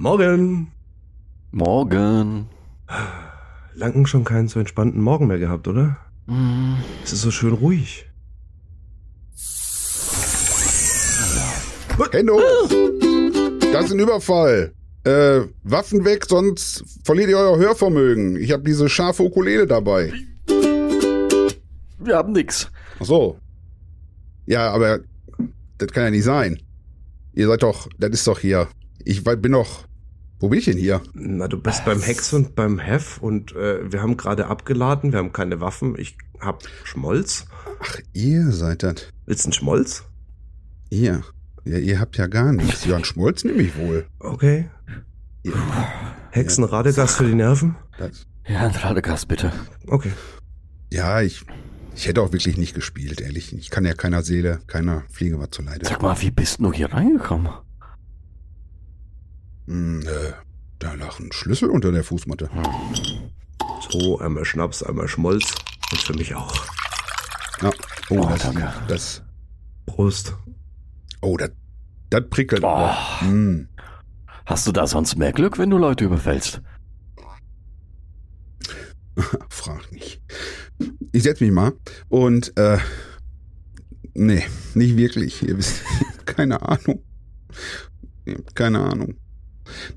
Morgen! Morgen. Lang schon keinen so entspannten Morgen mehr gehabt, oder? Es ist so schön ruhig. Hände hoch! Das ist ein Überfall. Äh, Waffen weg, sonst verliert ihr euer Hörvermögen. Ich habe diese scharfe Ukulele dabei. Wir haben nix. Ach so. Ja, aber das kann ja nicht sein. Ihr seid doch, das ist doch hier. Ich bin doch. Wo bin ich denn hier? Na, du bist beim Hex und beim Hef und äh, wir haben gerade abgeladen, wir haben keine Waffen. Ich hab Schmolz. Ach, ihr seid das. Willst du einen Schmolz? Ihr. Ja, ihr habt ja gar nichts. Jörn Schmolz nehme ich wohl. Okay. Ihr, Hexenradegas für die Nerven? das, Ja, ein Radegast, bitte. Okay. ja, ich, ich hätte auch wirklich nicht gespielt, ehrlich. Ich kann ja keiner Seele, keiner Fliege was zuleide. Sag mal, wie bist du hier reingekommen? Hm, äh, da lag ein Schlüssel unter der Fußmatte. So, einmal Schnaps, einmal Schmolz. Und für mich auch. Ja. Oh, Oh, das, danke. das, Prost. oh, das, das prickelt. Oh. Hm. Hast du da sonst mehr Glück, wenn du Leute überfällst? Frag nicht. Ich setz mich mal und äh, nee, nicht wirklich. Ihr wisst, keine Ahnung. Keine Ahnung.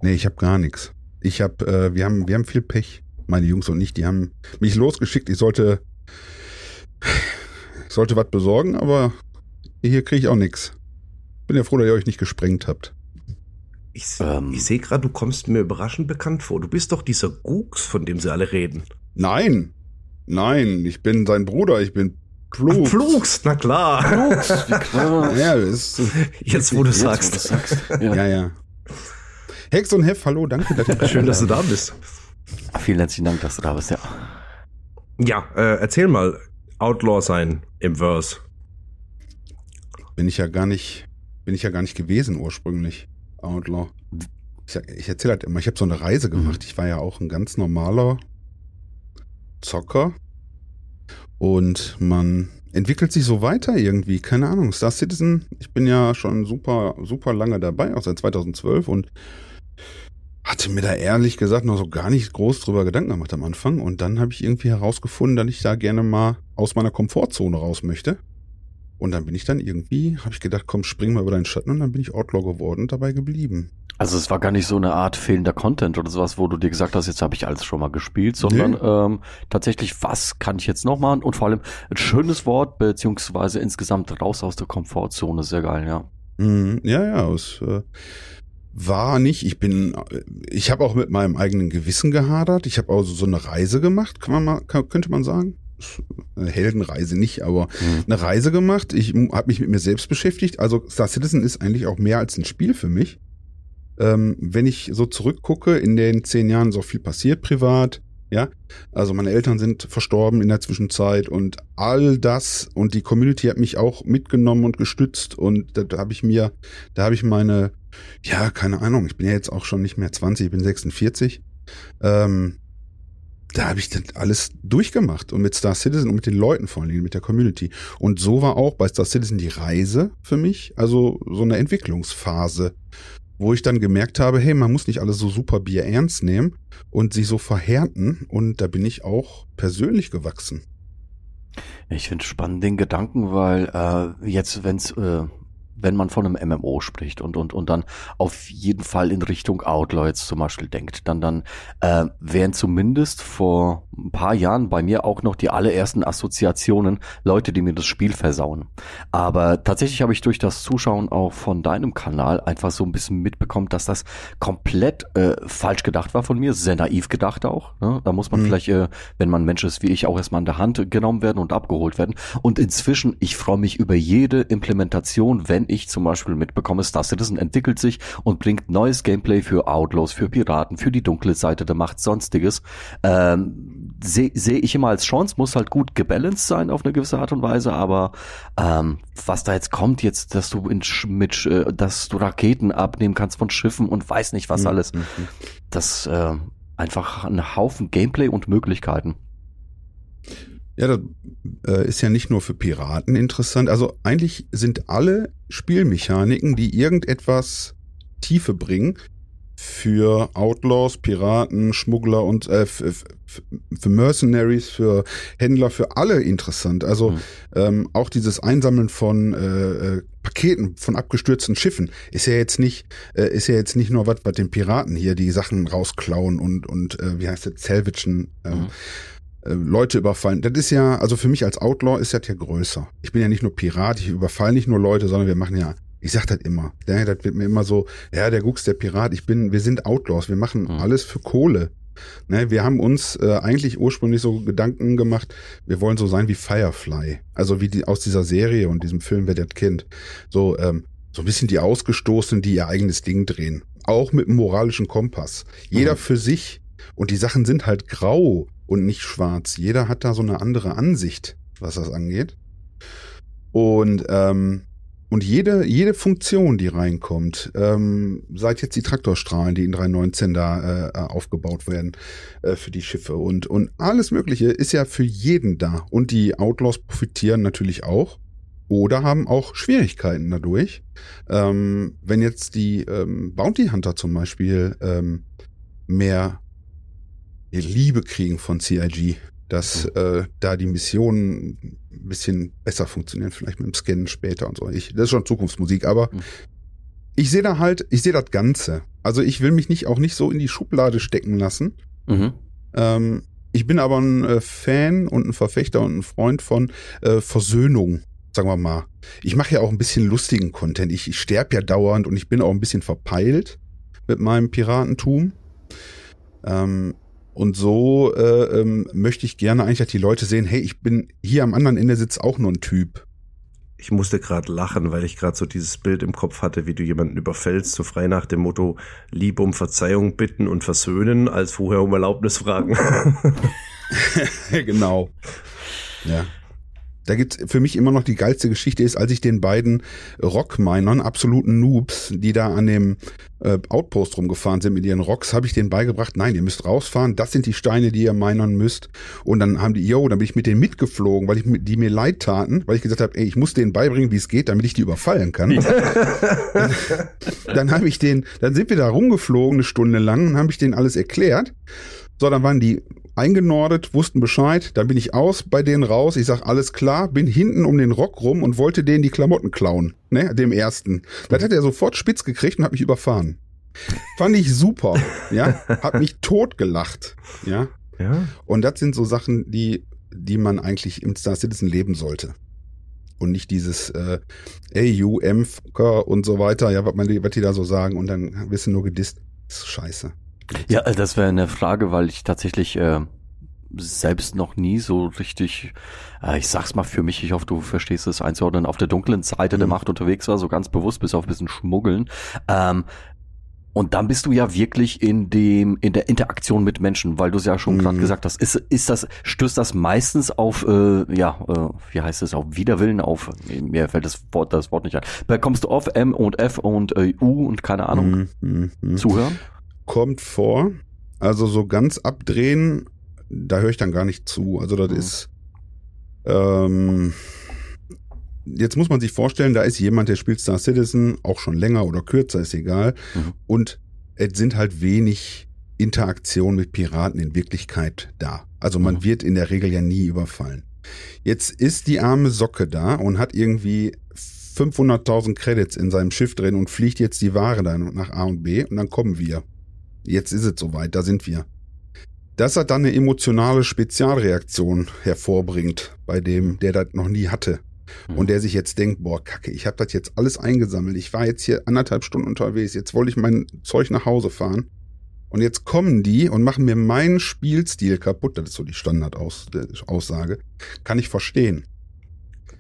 Nee, ich habe gar nichts. Ich habe, äh, wir haben, wir haben viel Pech, meine Jungs und ich. Die haben mich losgeschickt. Ich sollte, ich sollte was besorgen, aber hier kriege ich auch nichts. Bin ja froh, dass ihr euch nicht gesprengt habt. Ich, Ähm. ich sehe gerade, du kommst mir überraschend bekannt vor. Du bist doch dieser Gux, von dem sie alle reden. Nein, nein, ich bin sein Bruder. Ich bin Plug. Flugst, na klar. Wie klar. Ja, das ist, Jetzt, wo du Jetzt, wo sagst. du's sagst. Ja. Ja, ja. Hex und Hef, hallo, danke. Dass ihr Schön, dass du da bist. Vielen herzlichen Dank, dass du da bist, ja. Ja, äh, erzähl mal, Outlaw sein im Verse. Bin ich ja gar nicht, bin ich ja gar nicht gewesen ursprünglich, Outlaw. Ich, ich erzähle halt immer, ich habe so eine Reise gemacht. Ich war ja auch ein ganz normaler Zocker. Und man entwickelt sich so weiter irgendwie, keine Ahnung. Star Citizen, ich bin ja schon super, super lange dabei, auch seit 2012 und hatte mir da ehrlich gesagt noch so gar nicht groß drüber Gedanken gemacht am Anfang. Und dann habe ich irgendwie herausgefunden, dass ich da gerne mal aus meiner Komfortzone raus möchte. Und dann bin ich dann irgendwie, habe ich gedacht, komm, spring mal über deinen Schatten und dann bin ich Outlaw geworden und dabei geblieben. Also es war gar nicht so eine Art fehlender Content oder sowas, wo du dir gesagt hast, jetzt habe ich alles schon mal gespielt, sondern Nee. ähm, tatsächlich, was kann ich jetzt noch machen? Und vor allem ein schönes Wort, beziehungsweise insgesamt raus aus der Komfortzone, sehr geil, ja. Mhm, ja, ja, es äh, war nicht. Ich bin, ich habe auch mit meinem eigenen Gewissen gehadert. Ich habe also so eine Reise gemacht, kann man mal, kann, könnte man sagen. Eine Heldenreise nicht, aber Mhm. eine Reise gemacht. Ich habe mich mit mir selbst beschäftigt. Also Star Citizen ist eigentlich auch mehr als ein Spiel für mich. Ähm, wenn ich so zurückgucke, in den zehn Jahren so viel passiert privat. Ja, also meine Eltern sind verstorben in der Zwischenzeit und all das und die Community hat mich auch mitgenommen und gestützt und da, da habe ich mir, da habe ich meine, ja, keine Ahnung, ich bin ja jetzt auch schon nicht mehr 20, ich bin 46. Ähm, da habe ich das alles durchgemacht und mit Star Citizen und mit den Leuten vor allen Dingen, mit der Community. Und so war auch bei Star Citizen die Reise für mich, also so eine Entwicklungsphase, wo ich dann gemerkt habe, hey, man muss nicht alles so super Bier ernst nehmen und sich so verhärten und da bin ich auch persönlich gewachsen. Ich finde spannend den Gedanken, weil äh, jetzt, wenn's, äh, wenn man von einem MMO spricht und, und, und dann auf jeden Fall in Richtung Outlaw jetzt zum Beispiel denkt, dann, dann äh, wären zumindest vor ein paar Jahren bei mir auch noch die allerersten Assoziationen, Leute, die mir das Spiel versauen. Aber tatsächlich habe ich durch das Zuschauen auch von deinem Kanal einfach so ein bisschen mitbekommen, dass das komplett äh, falsch gedacht war von mir, sehr naiv gedacht auch. Ne? Da muss man mhm. vielleicht, äh, wenn man Mensch ist wie ich, auch erstmal an der Hand genommen werden und abgeholt werden. Und inzwischen, ich freue mich über jede Implementation, wenn ich zum Beispiel mitbekomme, Star Citizen entwickelt sich und bringt neues Gameplay für Outlaws, für Piraten, für die dunkle Seite der Macht, sonstiges. Ähm, sehe seh ich immer als Chance, muss halt gut gebalanced sein auf eine gewisse Art und Weise, aber ähm, was da jetzt kommt, jetzt, dass du in, mit, äh, dass du Raketen abnehmen kannst von Schiffen und weiß nicht was mhm. alles, mhm. das äh, einfach ein Haufen Gameplay und Möglichkeiten. Ja, das äh, ist ja nicht nur für Piraten interessant. Also eigentlich sind alle Spielmechaniken, die irgendetwas Tiefe bringen, für Outlaws, Piraten, Schmuggler und äh, für, Mercenaries, für Händler, für alle interessant. Also mhm. ähm, auch dieses Einsammeln von äh, äh, Paketen von abgestürzten Schiffen ist ja jetzt nicht äh, ist ja jetzt nicht nur was, was den Piraten hier die Sachen rausklauen und und äh, wie heißt es Salvagen. Äh, mhm. Äh, Leute überfallen. Das ist ja, also für mich als Outlaw ist das ja größer. Ich bin ja nicht nur Pirat, ich überfall nicht nur Leute, sondern wir machen ja ich sag das immer. Ja, das wird mir immer so, ja, der Gux, der Pirat, ich bin, wir sind Outlaws, wir machen mhm. alles für Kohle. Ne, wir haben uns äh, eigentlich ursprünglich so Gedanken gemacht, wir wollen so sein wie Firefly. Also wie die aus dieser Serie und diesem Film, wer das kennt. So, ähm, so ein bisschen die Ausgestoßenen, die ihr eigenes Ding drehen. Auch mit einem moralischen Kompass. Jeder mhm. für sich. Und die Sachen sind halt grau und nicht schwarz. Jeder hat da so eine andere Ansicht, was das angeht. Und ähm, und jede, jede Funktion, die reinkommt, ähm, seit jetzt die Traktorstrahlen, die in 319 da äh, aufgebaut werden äh, für die Schiffe und, und alles Mögliche ist ja für jeden da. Und die Outlaws profitieren natürlich auch oder haben auch Schwierigkeiten dadurch. Ähm, wenn jetzt die ähm, Bounty Hunter zum Beispiel ähm, mehr Liebe kriegen von CIG, dass äh, da die Missionen ein bisschen besser funktionieren, vielleicht mit dem Scannen später und so. Ich, das ist schon Zukunftsmusik, aber mhm. ich sehe da halt, ich sehe das Ganze. Also ich will mich nicht auch nicht so in die Schublade stecken lassen. Mhm. Ähm, ich bin aber ein äh, Fan und ein Verfechter und ein Freund von äh, Versöhnung, sagen wir mal. Ich mache ja auch ein bisschen lustigen Content. Ich, ich sterbe ja dauernd und ich bin auch ein bisschen verpeilt mit meinem Piratentum. Ähm, und so äh, ähm, möchte ich gerne eigentlich, dass die Leute sehen, hey, ich bin hier am anderen Ende sitzt auch nur ein Typ. Ich musste gerade lachen, weil ich gerade so dieses Bild im Kopf hatte, wie du jemanden überfällst, so frei nach dem Motto, Liebe um Verzeihung bitten und versöhnen, als vorher um Erlaubnis fragen. genau. Ja. Da gibt's für mich immer noch die geilste Geschichte ist, als ich den beiden Rockminern, absoluten Noobs, die da an dem äh, Outpost rumgefahren sind mit ihren Rocks, habe ich denen beigebracht, nein, ihr müsst rausfahren, das sind die Steine, die ihr minern müsst. Und dann haben die, yo, dann bin ich mit denen mitgeflogen, weil ich die mir leid taten, weil ich gesagt habe, ey, ich muss denen beibringen, wie es geht, damit ich die überfallen kann. dann dann habe ich den, dann sind wir da rumgeflogen eine Stunde lang und habe ich denen alles erklärt. So, dann waren die eingenordet, wussten Bescheid, dann bin ich aus bei denen raus, ich sag alles klar, bin hinten um den Rock rum und wollte denen die Klamotten klauen, ne, dem ersten. Das hat er sofort spitz gekriegt und hat mich überfahren. Fand ich super, ja, hat mich totgelacht, ja. Ja. Und das sind so Sachen, die die man eigentlich im Star Citizen leben sollte. Und nicht dieses äh, AU, MFK und so weiter, ja, was, man, was die da so sagen und dann wissen nur gedisst. Das ist scheiße. Ja, äh, das wäre eine Frage, weil ich tatsächlich äh, selbst noch nie so richtig, äh, ich sag's mal für mich, ich hoffe, du verstehst es einzuordnen, auf der dunklen Seite mhm. der Macht unterwegs war, so ganz bewusst bis auf ein bisschen Schmuggeln. Ähm, und dann bist du ja wirklich in dem in der Interaktion mit Menschen, weil du es ja schon mhm. gerade gesagt hast. Ist, ist das stößt das meistens auf äh, ja äh, wie heißt es auf Widerwillen auf mir fällt das Wort das Wort nicht ein. Bekommst du auf M und F und äh, U und keine Ahnung mhm. Mhm. zuhören? Kommt vor. Also so ganz abdrehen, da höre ich dann gar nicht zu. Also das mhm. ist. Ähm, jetzt muss man sich vorstellen, da ist jemand, der spielt Star Citizen, auch schon länger oder kürzer, ist egal. Mhm. Und es sind halt wenig Interaktionen mit Piraten in Wirklichkeit da. Also man mhm. wird in der Regel ja nie überfallen. Jetzt ist die arme Socke da und hat irgendwie 500.000 Credits in seinem Schiff drin und fliegt jetzt die Ware dann nach A und B und dann kommen wir. Jetzt ist es soweit, da sind wir. dass er dann eine emotionale Spezialreaktion hervorbringt bei dem, der das noch nie hatte. Mhm. Und der sich jetzt denkt, boah, kacke, ich habe das jetzt alles eingesammelt. Ich war jetzt hier anderthalb Stunden unterwegs. Jetzt wollte ich mein Zeug nach Hause fahren. Und jetzt kommen die und machen mir meinen Spielstil kaputt. Das ist so die Standardaussage. Kann ich verstehen.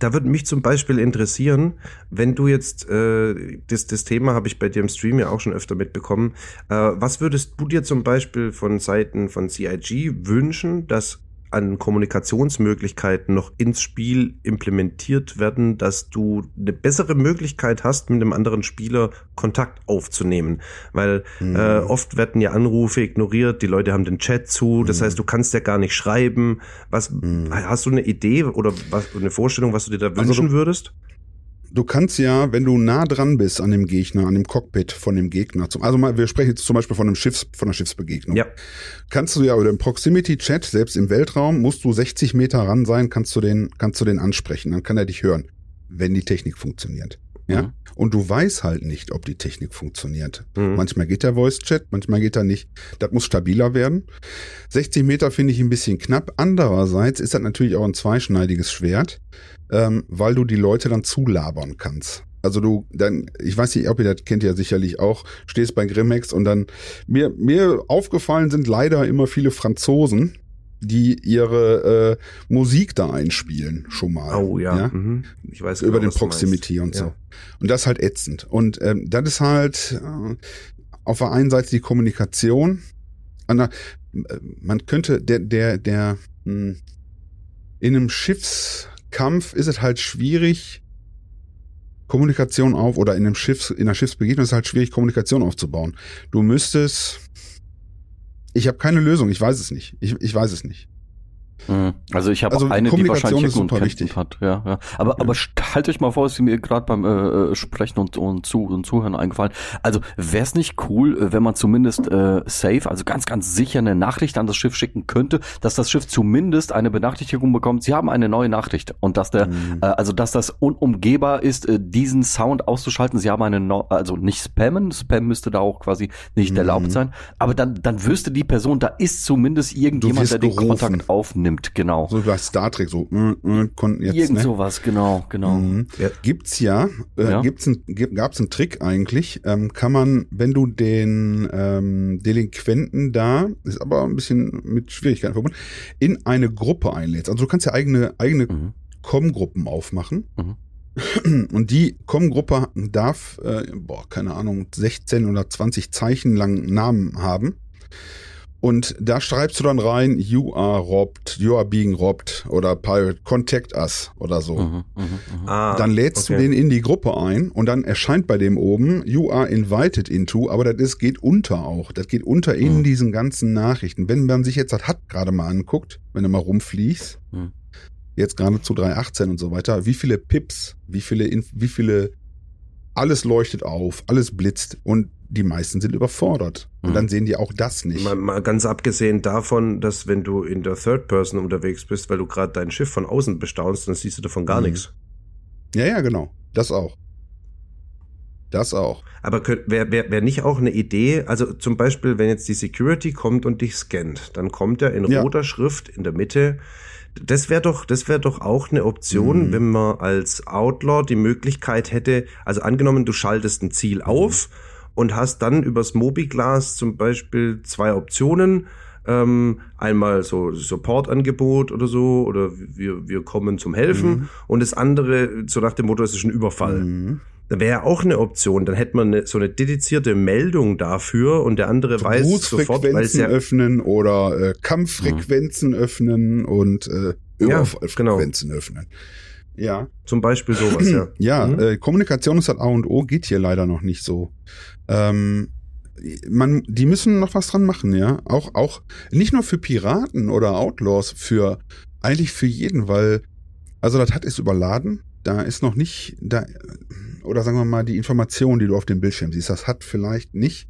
Da würde mich zum Beispiel interessieren, wenn du jetzt, äh, das, das Thema habe ich bei dir im Stream ja auch schon öfter mitbekommen, äh, was würdest du dir zum Beispiel von Seiten von CIG wünschen, dass an Kommunikationsmöglichkeiten noch ins Spiel implementiert werden, dass du eine bessere Möglichkeit hast, mit einem anderen Spieler Kontakt aufzunehmen. Weil Mhm. äh, oft werden ja Anrufe ignoriert, die Leute haben den Chat zu, das Mhm. heißt, du kannst ja gar nicht schreiben. Was Mhm. hast du eine Idee oder was, eine Vorstellung, was du dir da Also wünschen du- würdest? Du kannst ja, wenn du nah dran bist an dem Gegner, an dem Cockpit von dem Gegner, zum, also mal, wir sprechen jetzt zum Beispiel von einem Schiffs, von einer Schiffsbegegnung. Ja. Kannst du ja oder im Proximity Chat, selbst im Weltraum, musst du 60 Meter ran sein, kannst du den, kannst du den ansprechen, dann kann er dich hören, wenn die Technik funktioniert. Ja. Mhm. Und du weißt halt nicht, ob die Technik funktioniert. Mhm. Manchmal geht der Voice Chat, manchmal geht er nicht. Das muss stabiler werden. 60 Meter finde ich ein bisschen knapp. Andererseits ist das natürlich auch ein zweischneidiges Schwert, ähm, weil du die Leute dann zulabern kannst. Also du, dann, ich weiß nicht, ob ihr das kennt ja sicherlich auch, stehst bei Grimmex und dann, mir, mir aufgefallen sind leider immer viele Franzosen, die ihre äh, Musik da einspielen, schon mal. Oh ja. Mhm. Ich weiß Über genau, den. Proximity und so. Ja. Und das ist halt ätzend. Und ähm, das ist halt äh, auf der einen Seite die Kommunikation. An der, äh, man könnte, der, der, der, mh, in einem Schiffskampf ist es halt schwierig, Kommunikation auf, oder in einem Schiffs, in einer Schiffsbegegnung ist es halt schwierig, Kommunikation aufzubauen. Du müsstest, ich habe keine Lösung, ich weiß es nicht. Ich, ich weiß es nicht. Mhm. Also ich habe Also eine, die wahrscheinlich Hücken und wichtig. hat. Ja, ja. Aber, aber halt euch mal vor, ist mir gerade beim äh, äh, Sprechen und, und, zu, und Zuhören eingefallen. Also wäre es nicht cool, äh, wenn man zumindest äh, safe, also ganz, ganz sicher eine Nachricht an das Schiff schicken könnte, dass das Schiff zumindest eine Benachrichtigung bekommt, sie haben eine neue Nachricht. Und dass der, Mhm. äh, also dass das unumgehbar ist, äh, diesen Sound auszuschalten. Sie haben eine, no also nicht spammen, Spam müsste da auch quasi nicht Mhm. erlaubt sein. Aber dann, dann wüsste die Person, da ist zumindest irgendjemand, der den gerufen. Kontakt aufnimmt. Genau. So bei Star Trek, so, äh, äh, konnten jetzt, Irgend ne? sowas, genau, genau. Mhm. Ja. Gibt's ja, äh, Ja. gibt's ein, gibt, gab's einen Trick eigentlich, ähm, kann man, wenn du den ähm, Delinquenten da, ist aber ein bisschen mit Schwierigkeiten verbunden, in eine Gruppe einlädst. Also du kannst ja eigene, eigene Mhm. Com-Gruppen aufmachen. Und die Com-Gruppe darf, äh, boah, keine Ahnung, 16 oder 20 Zeichen lang Namen haben. Und da schreibst du dann rein, you are robbed, you are being robbed oder pirate, contact us oder so. Mhm, mhm, mhm. Ah, Dann lädst okay. du den in die Gruppe ein und dann erscheint bei dem oben, you are invited into, aber das ist, geht unter auch. Das geht unter in Mhm. diesen ganzen Nachrichten. Wenn man sich jetzt das hat gerade mal anguckt, wenn du mal rumfliegst, Mhm. jetzt gerade zu 318 und so weiter, wie viele Pips, wie viele, Inf wie viele, alles leuchtet auf, alles blitzt und die meisten sind überfordert. Und Mhm. dann sehen die auch das nicht. Mal, mal ganz abgesehen davon, dass wenn du in der Third Person unterwegs bist, weil du gerade dein Schiff von außen bestaunst, dann siehst du davon gar Mhm. nichts. Ja, ja, genau. Das auch. Das auch. Aber wäre wär, wär nicht auch eine Idee, also zum Beispiel, wenn jetzt die Security kommt und dich scannt, dann kommt er in Ja. roter Schrift in der Mitte. Das wäre doch, das wäre doch auch eine Option, Mhm. wenn man als Outlaw die Möglichkeit hätte, also angenommen, du schaltest ein Ziel auf und hast dann übers Mobiglas zum Beispiel zwei Optionen. Ähm, einmal so Supportangebot oder so, oder wir, wir kommen zum Helfen. Mhm. Und das andere, so nach dem Motto, es ist ein Überfall. Mhm. Da wäre ja auch eine Option. Dann hätte man eine, so eine dedizierte Meldung dafür und der andere weiß sofort, weil es ja öffnen oder äh, Kampffrequenzen öffnen und äh, Ja, Überfallfrequenzen öffnen. Ja, zum Beispiel sowas, ja. ja, Mhm. äh, Kommunikation ist das A und O, geht hier leider noch nicht so. Ähm, man, die müssen noch was dran machen, ja. Auch, auch nicht nur für Piraten oder Outlaws, für eigentlich für jeden, weil also das hat ist überladen. Da ist noch nicht da oder sagen wir mal die Information, die du auf dem Bildschirm siehst, das hat vielleicht nicht.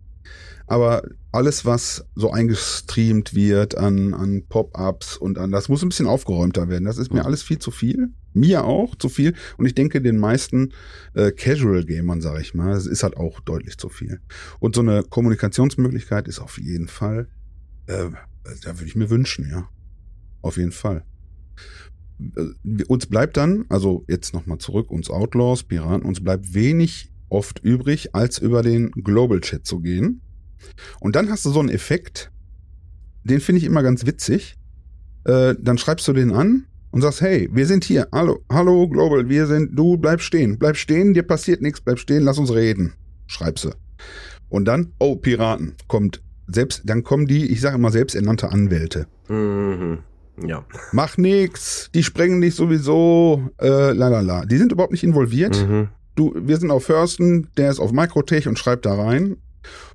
Aber alles, was so eingestreamt wird an, an Pop-ups und an, das muss ein bisschen aufgeräumter werden. Das ist mir Mhm. alles viel zu viel. Mir auch zu viel. Und ich denke, den meisten äh, Casual-Gamern, sage ich mal, das ist halt auch deutlich zu viel. Und so eine Kommunikationsmöglichkeit ist auf jeden Fall äh, da würde ich mir wünschen, ja. Auf jeden Fall. Äh, uns bleibt dann, also jetzt nochmal zurück, uns Outlaws, Piraten, uns bleibt wenig oft übrig, als über den Global Chat zu gehen. Und dann hast du so einen Effekt, den finde ich immer ganz witzig. Äh, dann schreibst du den an und sagst, hey, wir sind hier, hallo, hallo Global, wir sind, du bleib stehen, bleib stehen, dir passiert nichts, bleib stehen, lass uns reden, schreibst du. Und dann, oh, Piraten, kommt selbst, dann kommen die, ich sage immer selbsternannte Anwälte. Mhm. Ja. Mach nix, die sprengen dich sowieso, äh, la la la. Die sind überhaupt nicht involviert. Mhm. Du, wir sind auf Thurston, der ist auf Microtech und schreibt da rein.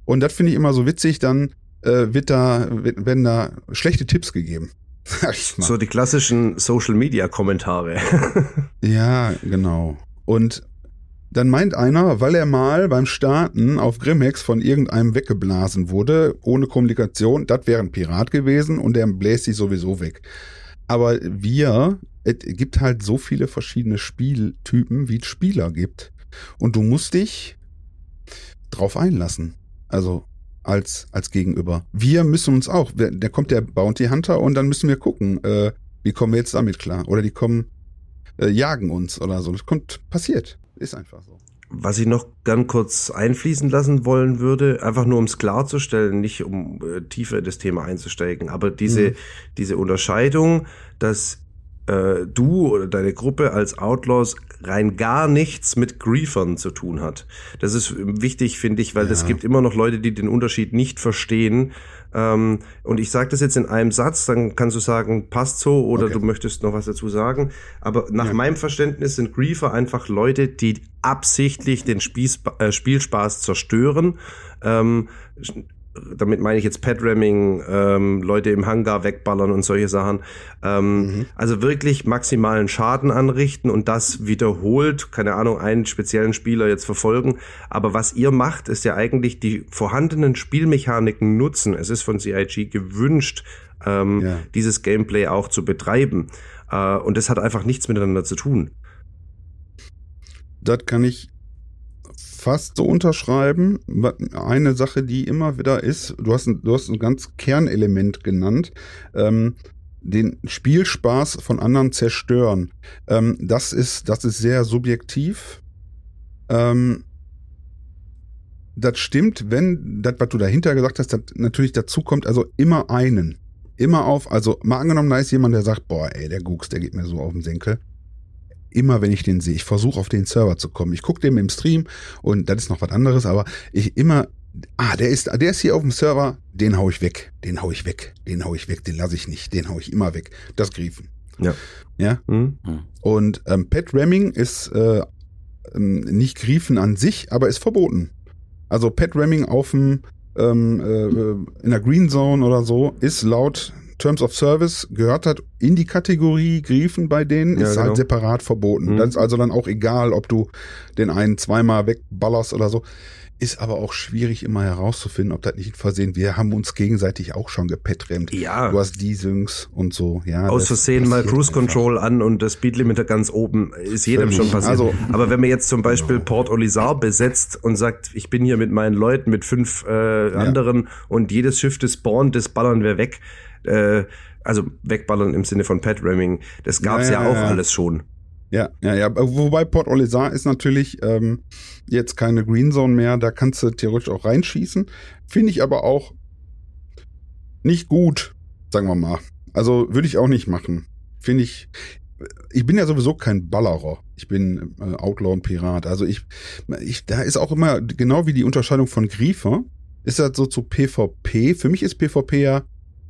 Und das finde ich immer so witzig, dann äh, wird da, werden da schlechte Tipps gegeben. So die klassischen Social Media Kommentare. Ja, genau. Und dann meint einer, weil er mal beim Starten auf Grimhex von irgendeinem weggeblasen wurde, ohne Kommunikation, das wäre ein Pirat gewesen und der bläst sich sowieso weg. Aber wir, es gibt halt so viele verschiedene Spieltypen, wie es Spieler gibt. Und du musst dich drauf einlassen. Also als, als Gegenüber. Wir müssen uns auch, da kommt der Bounty Hunter und dann müssen wir gucken, äh, wie kommen wir jetzt damit klar? Oder die kommen, äh, jagen uns oder so. Das kommt, passiert. Ist einfach so. Was ich noch gern kurz einfließen lassen wollen würde, einfach nur um es klarzustellen, nicht um äh, tiefer in das Thema einzusteigen, aber diese, Mhm. diese Unterscheidung, dass äh, du oder deine Gruppe als Outlaws rein gar nichts mit Griefern zu tun hat. Das ist wichtig, finde ich, weil es Ja. gibt immer noch Leute, die den Unterschied nicht verstehen. Ähm, und ich sage das jetzt in einem Satz, dann kannst du sagen, passt so oder Okay. du möchtest noch was dazu sagen. Aber nach Ja. meinem Verständnis sind Griefer einfach Leute, die absichtlich den Spieß, äh, Spielspaß zerstören. Ähm, damit meine ich jetzt Pet-Ramming, ähm, Leute im Hangar wegballern und solche Sachen. Ähm, Also wirklich maximalen Schaden anrichten und das wiederholt, keine Ahnung, einen speziellen Spieler jetzt verfolgen. Aber was ihr macht, ist ja eigentlich die vorhandenen Spielmechaniken nutzen. Es ist von CIG gewünscht, ähm, Ja. dieses Gameplay auch zu betreiben. Äh, und das hat einfach nichts miteinander zu tun. Das kann ich fast so unterschreiben. Eine Sache, die immer wieder ist, du hast ein, du hast ein ganz Kernelement genannt, ähm, den Spielspaß von anderen zerstören. Ähm, das ist, das ist sehr subjektiv. Ähm, das stimmt, wenn das, was du dahinter gesagt hast, natürlich dazu kommt, also immer einen. Immer auf, also mal angenommen, da ist jemand, der sagt, boah, ey, der Gux, der geht mir so auf den Senkel immer wenn ich den sehe, ich versuche auf den Server zu kommen. Ich gucke dem im Stream und das ist noch was anderes, aber ich immer, ah, der ist, der ist hier auf dem Server, den hau ich weg, den hau ich weg, den hau ich weg, den lasse ich nicht, den hau ich immer weg. Das Griefen. Ja. Ja. Hm? Und ähm, Pet Ramming ist äh, ähm, nicht Griefen an sich, aber ist verboten. Also Pet Ramming auf dem ähm, äh, in der Green Zone oder so ist laut Terms of Service gehört hat in die Kategorie Griefen bei denen, Ja, ist genau. halt separat verboten. Mhm. Das ist also dann auch egal, ob du den einen zweimal wegballerst oder so. Ist aber auch schwierig immer herauszufinden, ob das nicht Versehen. Wir haben uns gegenseitig auch schon gepetrammt. Ja. Du hast Desyncs und so. Ja, aus Versehen mal Cruise einfach. Control an und das Speedlimiter ganz oben, ist jedem Völlig. schon passiert. Also- Aber wenn man jetzt zum Beispiel Genau. Port Olisar besetzt und sagt, ich bin hier mit meinen Leuten, mit fünf äh, anderen und jedes Schiff, das spawnt, das ballern wir weg. Äh, also wegballern im Sinne von Pet Ramming. Das gab's ja, Ja, ja, auch ja. alles schon. Ja, ja, ja. Wobei Port Olisar ist natürlich ähm, jetzt keine Green Zone mehr. Da kannst du theoretisch auch reinschießen. Finde ich aber auch nicht gut, sagen wir mal. Also würde ich auch nicht machen. Finde ich. Ich bin ja sowieso kein Ballerer. Ich bin äh, Outlaw und Pirat. Also ich, ich, da ist auch immer genau wie die Unterscheidung von Griefer. Ist das so zu PvP? Für mich ist PvP ja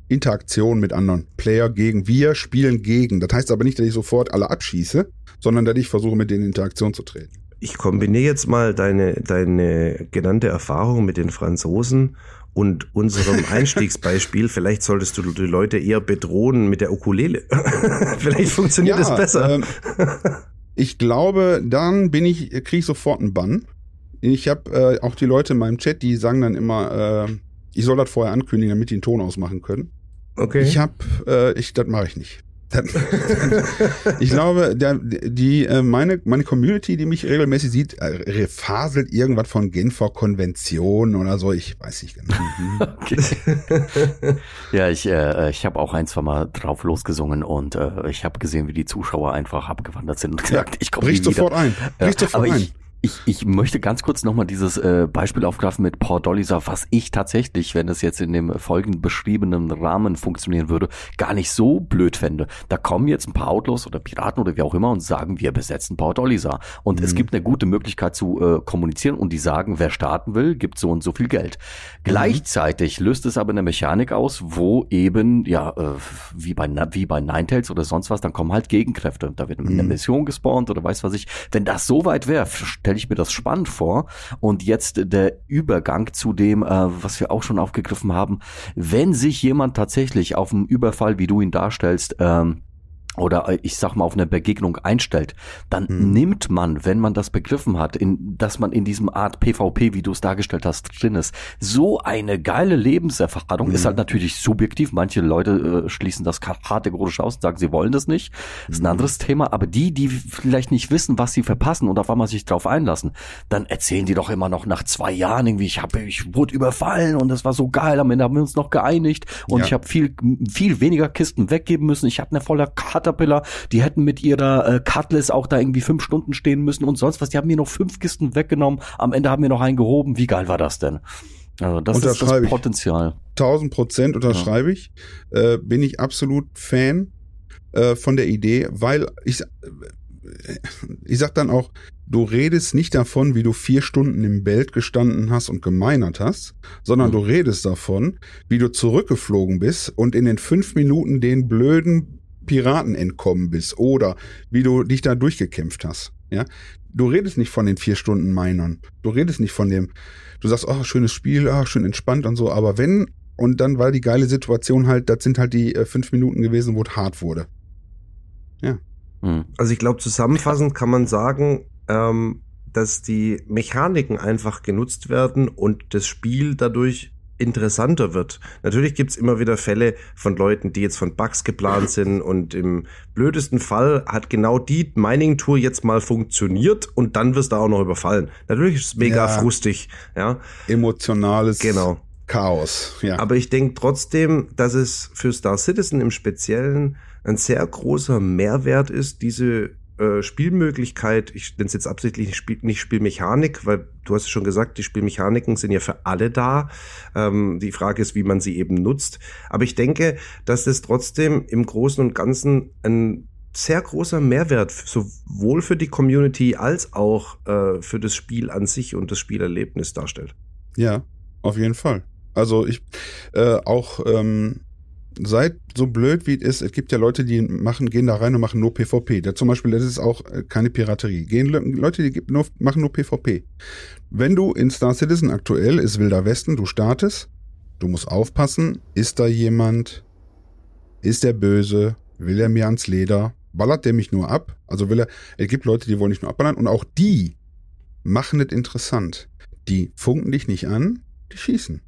Interaktion mit anderen. Player gegen wir spielen gegen. Das heißt aber nicht, dass ich sofort alle abschieße, sondern dass ich versuche, mit denen in Interaktion zu treten. Ich kombiniere jetzt mal deine, deine genannte Erfahrung mit den Franzosen und unserem Einstiegsbeispiel. Vielleicht solltest du die Leute eher bedrohen mit der Ukulele. Vielleicht funktioniert es besser. ähm, ich glaube, dann bin ich, kriege ich sofort einen Bann. Ich habe äh, auch die Leute in meinem Chat, die sagen dann immer, äh, ich soll das vorher ankündigen, damit die einen Ton ausmachen können. Okay. Ich habe, äh, ich, das mache ich nicht. ich glaube, der, die, äh, meine, meine Community, die mich regelmäßig sieht, äh, faselt irgendwas von Genfer Konvention oder so. Ich weiß nicht genau. Okay. ja, ich, äh, ich habe auch ein, zwei Mal drauf losgesungen und äh, ich habe gesehen, wie die Zuschauer einfach abgewandert sind und gesagt, ich komme Bricht sofort ein. Bricht sofort ein. Ich, ich, ich möchte ganz kurz nochmal dieses äh, Beispiel aufgreifen mit Paul Dolliser, was ich tatsächlich, wenn es jetzt in dem folgenden beschriebenen Rahmen funktionieren würde, gar nicht so blöd fände. Da kommen jetzt ein paar Outlaws oder Piraten oder wie auch immer und sagen, wir besetzen Paul Dolliser. Und mhm. es gibt eine gute Möglichkeit zu äh, kommunizieren und die sagen, wer starten will, gibt so und so viel Geld. Mhm. Gleichzeitig löst es aber eine Mechanik aus, wo eben, ja, äh, wie bei, wie bei Ninetales oder sonst was, dann kommen halt Gegenkräfte. Da wird mhm. eine Mission gespawnt oder weiß was ich. Wenn das so weit wäre, stelle ich mir das spannend vor. Und jetzt der Übergang zu dem, äh, was wir auch schon aufgegriffen haben, wenn sich jemand tatsächlich auf einen Überfall, wie du ihn darstellst, ähm, oder äh, ich sag mal auf eine Begegnung einstellt, dann hm. nimmt man, wenn man das begriffen hat, in, dass man in diesem Art PvP, wie du es dargestellt hast, drin ist, so eine geile Lebenserfahrung, hm. ist halt natürlich subjektiv. Manche Leute äh, schließen das kategorisch aus und sagen, sie wollen das nicht. Das ist ein hm. anderes Thema. Aber die, die vielleicht nicht wissen, was sie verpassen und auf einmal sich drauf einlassen, dann erzählen die doch immer noch nach zwei Jahren irgendwie, ich habe, ich wurde überfallen und das war so geil. Am Ende haben wir uns noch geeinigt und ja. ich habe viel, viel weniger Kisten weggeben müssen. Ich hatte eine volle Karte Caterpillar, die hätten mit ihrer äh, Cutlass auch da irgendwie fünf Stunden stehen müssen und sonst was. Die haben mir noch fünf Kisten weggenommen. Am Ende haben wir noch einen gehoben. Wie geil war das denn? Also das ist das Potenzial. Tausend Prozent unterschreibe ja. ich. Äh, bin ich absolut Fan äh, von der Idee, weil ich, äh, ich sag dann auch, du redest nicht davon, wie du vier Stunden im Belt gestanden hast und gemeinert hast, sondern mhm. du redest davon, wie du zurückgeflogen bist und in den fünf Minuten den blöden Piraten entkommen bist oder wie du dich da durchgekämpft hast. Ja, du redest nicht von den vier Stunden Minern. Du redest nicht von dem, du sagst, oh, schönes Spiel, ah, schön entspannt und so. Aber wenn, und dann war die geile Situation halt, das sind halt die äh, fünf Minuten gewesen, wo es hart wurde. Ja. Hm. Also ich glaube, zusammenfassend kann man sagen, ähm, dass die Mechaniken einfach genutzt werden und das Spiel dadurch interessanter wird. Natürlich gibt's immer wieder Fälle von Leuten, die jetzt von Bugs geplant sind und im blödesten Fall hat genau die Mining-Tour jetzt mal funktioniert und dann wirst du auch noch überfallen. Natürlich ist es mega ja, frustig, ja. Emotionales genau. Chaos, ja. Aber ich denke trotzdem, dass es für Star Citizen im Speziellen ein sehr großer Mehrwert ist, diese äh, Spielmöglichkeit, ich nenne es jetzt absichtlich nicht, Spiel, nicht Spielmechanik, weil du hast es schon gesagt, die Spielmechaniken sind ja für alle da. Ähm, die Frage ist, wie man sie eben nutzt. Aber ich denke, dass das trotzdem im Großen und Ganzen ein sehr großer Mehrwert sowohl für die Community als auch äh, für das Spiel an sich und das Spielerlebnis darstellt. Ja, auf jeden Fall. Also ich äh, auch ähm, seid so blöd wie es ist, es gibt ja Leute, die machen, gehen da rein und machen nur PvP. Da zum Beispiel, das ist auch äh, keine Piraterie. Gehen Leute, die nur, machen nur PvP. Wenn du in Star Citizen aktuell ist Wilder Westen, du startest, du musst aufpassen, ist da jemand, ist der böse, will er mir ans Leder, ballert der mich nur ab? Also will er, es gibt Leute, die wollen nicht nur abballern und auch die machen es interessant. Die funken dich nicht an, die schießen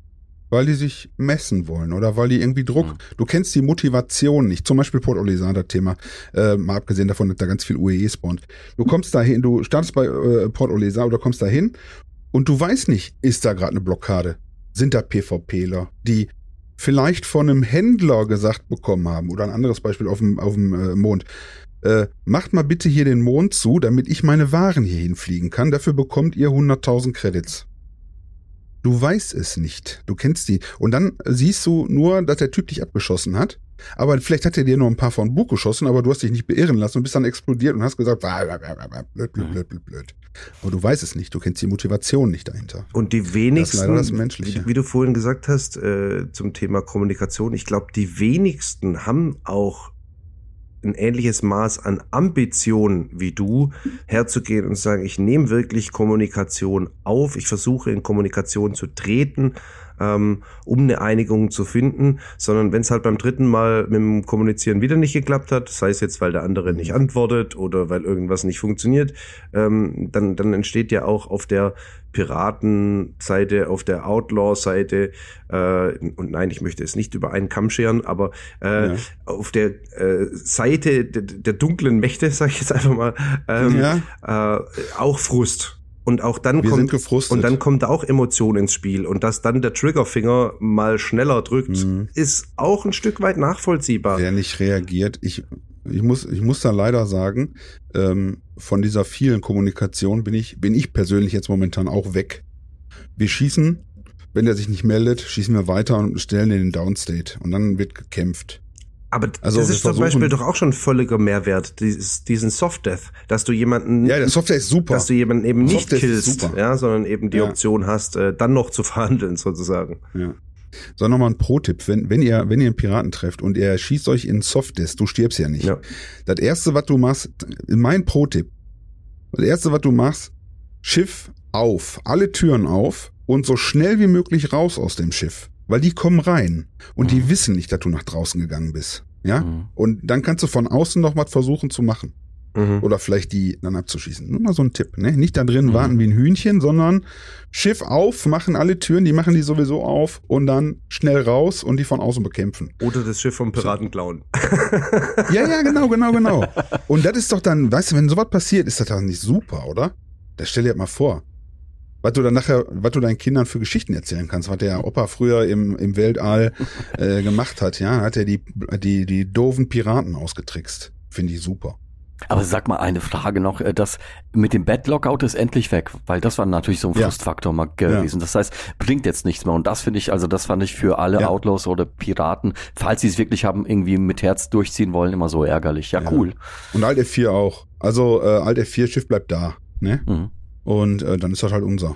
weil die sich messen wollen oder weil die irgendwie Druck. Mhm. Du kennst die Motivation nicht. Zum Beispiel Port Olisar, Thema. Äh, mal abgesehen davon, dass da ganz viel UEE spawnt. Du kommst da hin, du startest bei äh, Port Olisar oder kommst da hin und du weißt nicht, ist da gerade eine Blockade? Sind da PvPler, die vielleicht von einem Händler gesagt bekommen haben oder ein anderes Beispiel auf dem, auf dem äh, Mond. Äh, macht mal bitte hier den Mond zu, damit ich meine Waren hier hinfliegen kann. Dafür bekommt ihr 100.000 Credits. Du weißt es nicht. Du kennst die. Und dann siehst du nur, dass der Typ dich abgeschossen hat. Aber vielleicht hat er dir nur ein paar von Bug geschossen, aber du hast dich nicht beirren lassen und bist dann explodiert und hast gesagt, blöd, blöd, blöd, blöd, blöd. Aber du weißt es nicht. Du kennst die Motivation nicht dahinter. Und die wenigsten, das das wie, wie, du vorhin gesagt hast, äh, zum Thema Kommunikation, ich glaube, die wenigsten haben auch ein ähnliches Maß an Ambition wie du, herzugehen und zu sagen, ich nehme wirklich Kommunikation auf, ich versuche in Kommunikation zu treten, ähm, um eine Einigung zu finden, sondern wenn es halt beim dritten Mal mit dem Kommunizieren wieder nicht geklappt hat, sei es jetzt, weil der andere nicht antwortet oder weil irgendwas nicht funktioniert, ähm, dann, dann entsteht ja auch auf der Piratenseite, auf der Outlaw-Seite, äh, und nein, ich möchte es nicht über einen Kamm scheren, aber äh, ja. auf der äh, Seite der, der dunklen Mächte, sage ich jetzt einfach mal, ähm, ja. äh, auch Frust. Und auch dann Wir kommt und dann kommt auch Emotion ins Spiel und dass dann der Triggerfinger mal schneller drückt, mhm. ist auch ein Stück weit nachvollziehbar. Wer nicht reagiert, ich ich muss ich muss da leider sagen, ähm, von dieser vielen Kommunikation bin ich bin ich persönlich jetzt momentan auch weg. Wir schießen, wenn er sich nicht meldet, schießen wir weiter und stellen in den Downstate und dann wird gekämpft. Aber also das ist zum Beispiel doch auch schon völliger Mehrwert, dieses, diesen Soft Death, dass du jemanden, ja, der Soft Death ist super, dass du jemanden eben nicht killst, ja, sondern eben die ja. Option hast, äh, dann noch zu verhandeln sozusagen. Ja. So nochmal ein Pro-Tipp, wenn, wenn ihr, wenn ihr einen Piraten trefft und er schießt euch in Soft Death, du stirbst ja nicht. Ja. Das erste, was du machst, mein Pro-Tipp, das erste, was du machst, Schiff auf, alle Türen auf und so schnell wie möglich raus aus dem Schiff weil die kommen rein und die mhm. wissen nicht, dass du nach draußen gegangen bist. Ja? Mhm. Und dann kannst du von außen noch was versuchen zu machen. Mhm. Oder vielleicht die dann abzuschießen. Nur mal so ein Tipp, ne? Nicht da drin mhm. warten wie ein Hühnchen, sondern Schiff auf, machen alle Türen, die machen die sowieso auf und dann schnell raus und die von außen bekämpfen. Oder das Schiff vom Piraten klauen. ja, ja, genau, genau, genau. Und das ist doch dann, weißt du, wenn sowas passiert, ist das dann nicht super, oder? Das stell dir mal vor was du dann nachher, was du deinen Kindern für Geschichten erzählen kannst, was der Opa früher im, im Weltall äh, gemacht hat, ja, hat er die, die, die doofen Piraten ausgetrickst. Finde ich super. Aber sag mal eine Frage noch, äh, das mit dem Bad-Lockout ist endlich weg, weil das war natürlich so ein Frustfaktor mal gewesen. Ja. Das heißt, bringt jetzt nichts mehr. Und das finde ich, also das fand ich für alle ja. Outlaws oder Piraten, falls sie es wirklich haben, irgendwie mit Herz durchziehen wollen, immer so ärgerlich. Ja, ja. cool. Und Alt F4 auch. Also äh, Alt F4 Schiff bleibt da. Ne? Mhm. Und äh, dann ist das halt unser.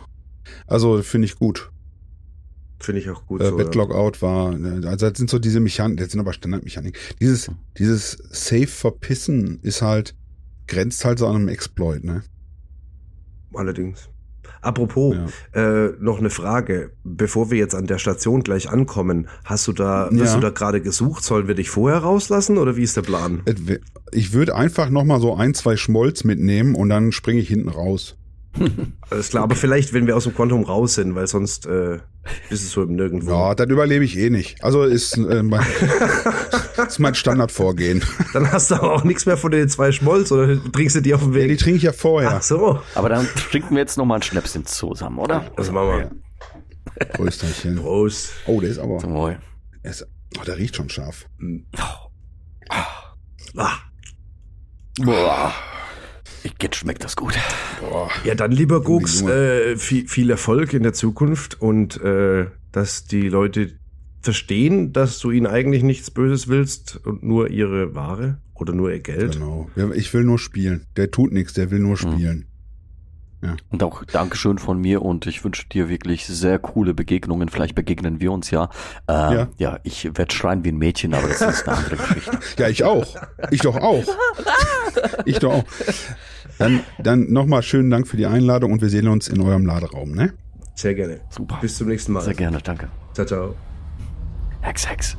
Also finde ich gut. Finde ich auch gut. Äh, so, Backlog war, äh, also das sind so diese Mechaniken, das sind aber Standardmechaniken. Dieses, dieses Safe Verpissen ist halt, grenzt halt so an einem Exploit, ne? Allerdings. Apropos, ja. äh, noch eine Frage. Bevor wir jetzt an der Station gleich ankommen, hast du da, ja. du da gerade gesucht? Sollen wir dich vorher rauslassen oder wie ist der Plan? Ich würde einfach nochmal so ein, zwei Schmolz mitnehmen und dann springe ich hinten raus. Alles klar, aber vielleicht, wenn wir aus dem Quantum raus sind, weil sonst äh, ist es so im Nirgendwo. Ja, dann überlebe ich eh nicht. Also ist, äh, mein, ist mein Standardvorgehen. Dann hast du aber auch nichts mehr von den zwei Schmolz oder trinkst du die auf dem Weg? Ja, die trinke ich ja vorher. Ach so. Aber dann trinken wir jetzt nochmal ein Schnäpschen zusammen, oder? Das machen wir. Ja. Prösterchen. Prost. Oh, der ist aber. Zum Wohl. Der, ist, oh, der riecht schon scharf. Oh. Ah. Ah. Boah. Jetzt schmeckt das gut. Boah. Ja, dann lieber Gux, äh, viel, viel Erfolg in der Zukunft und äh, dass die Leute verstehen, dass du ihnen eigentlich nichts Böses willst und nur ihre Ware oder nur ihr Geld. Genau. Ich will nur spielen. Der tut nichts, der will nur mhm. spielen. Mhm. Ja. Und auch Dankeschön von mir und ich wünsche dir wirklich sehr coole Begegnungen. Vielleicht begegnen wir uns ja. Äh, ja. ja, ich werde schreien wie ein Mädchen, aber das ist eine andere Geschichte. ja, ich auch. Ich doch auch. ich doch auch. Dann, dann nochmal schönen Dank für die Einladung und wir sehen uns in eurem Laderaum, ne? Sehr gerne. Super. Bis zum nächsten Mal. Sehr gerne, danke. Ciao, ciao. Hex, Hex.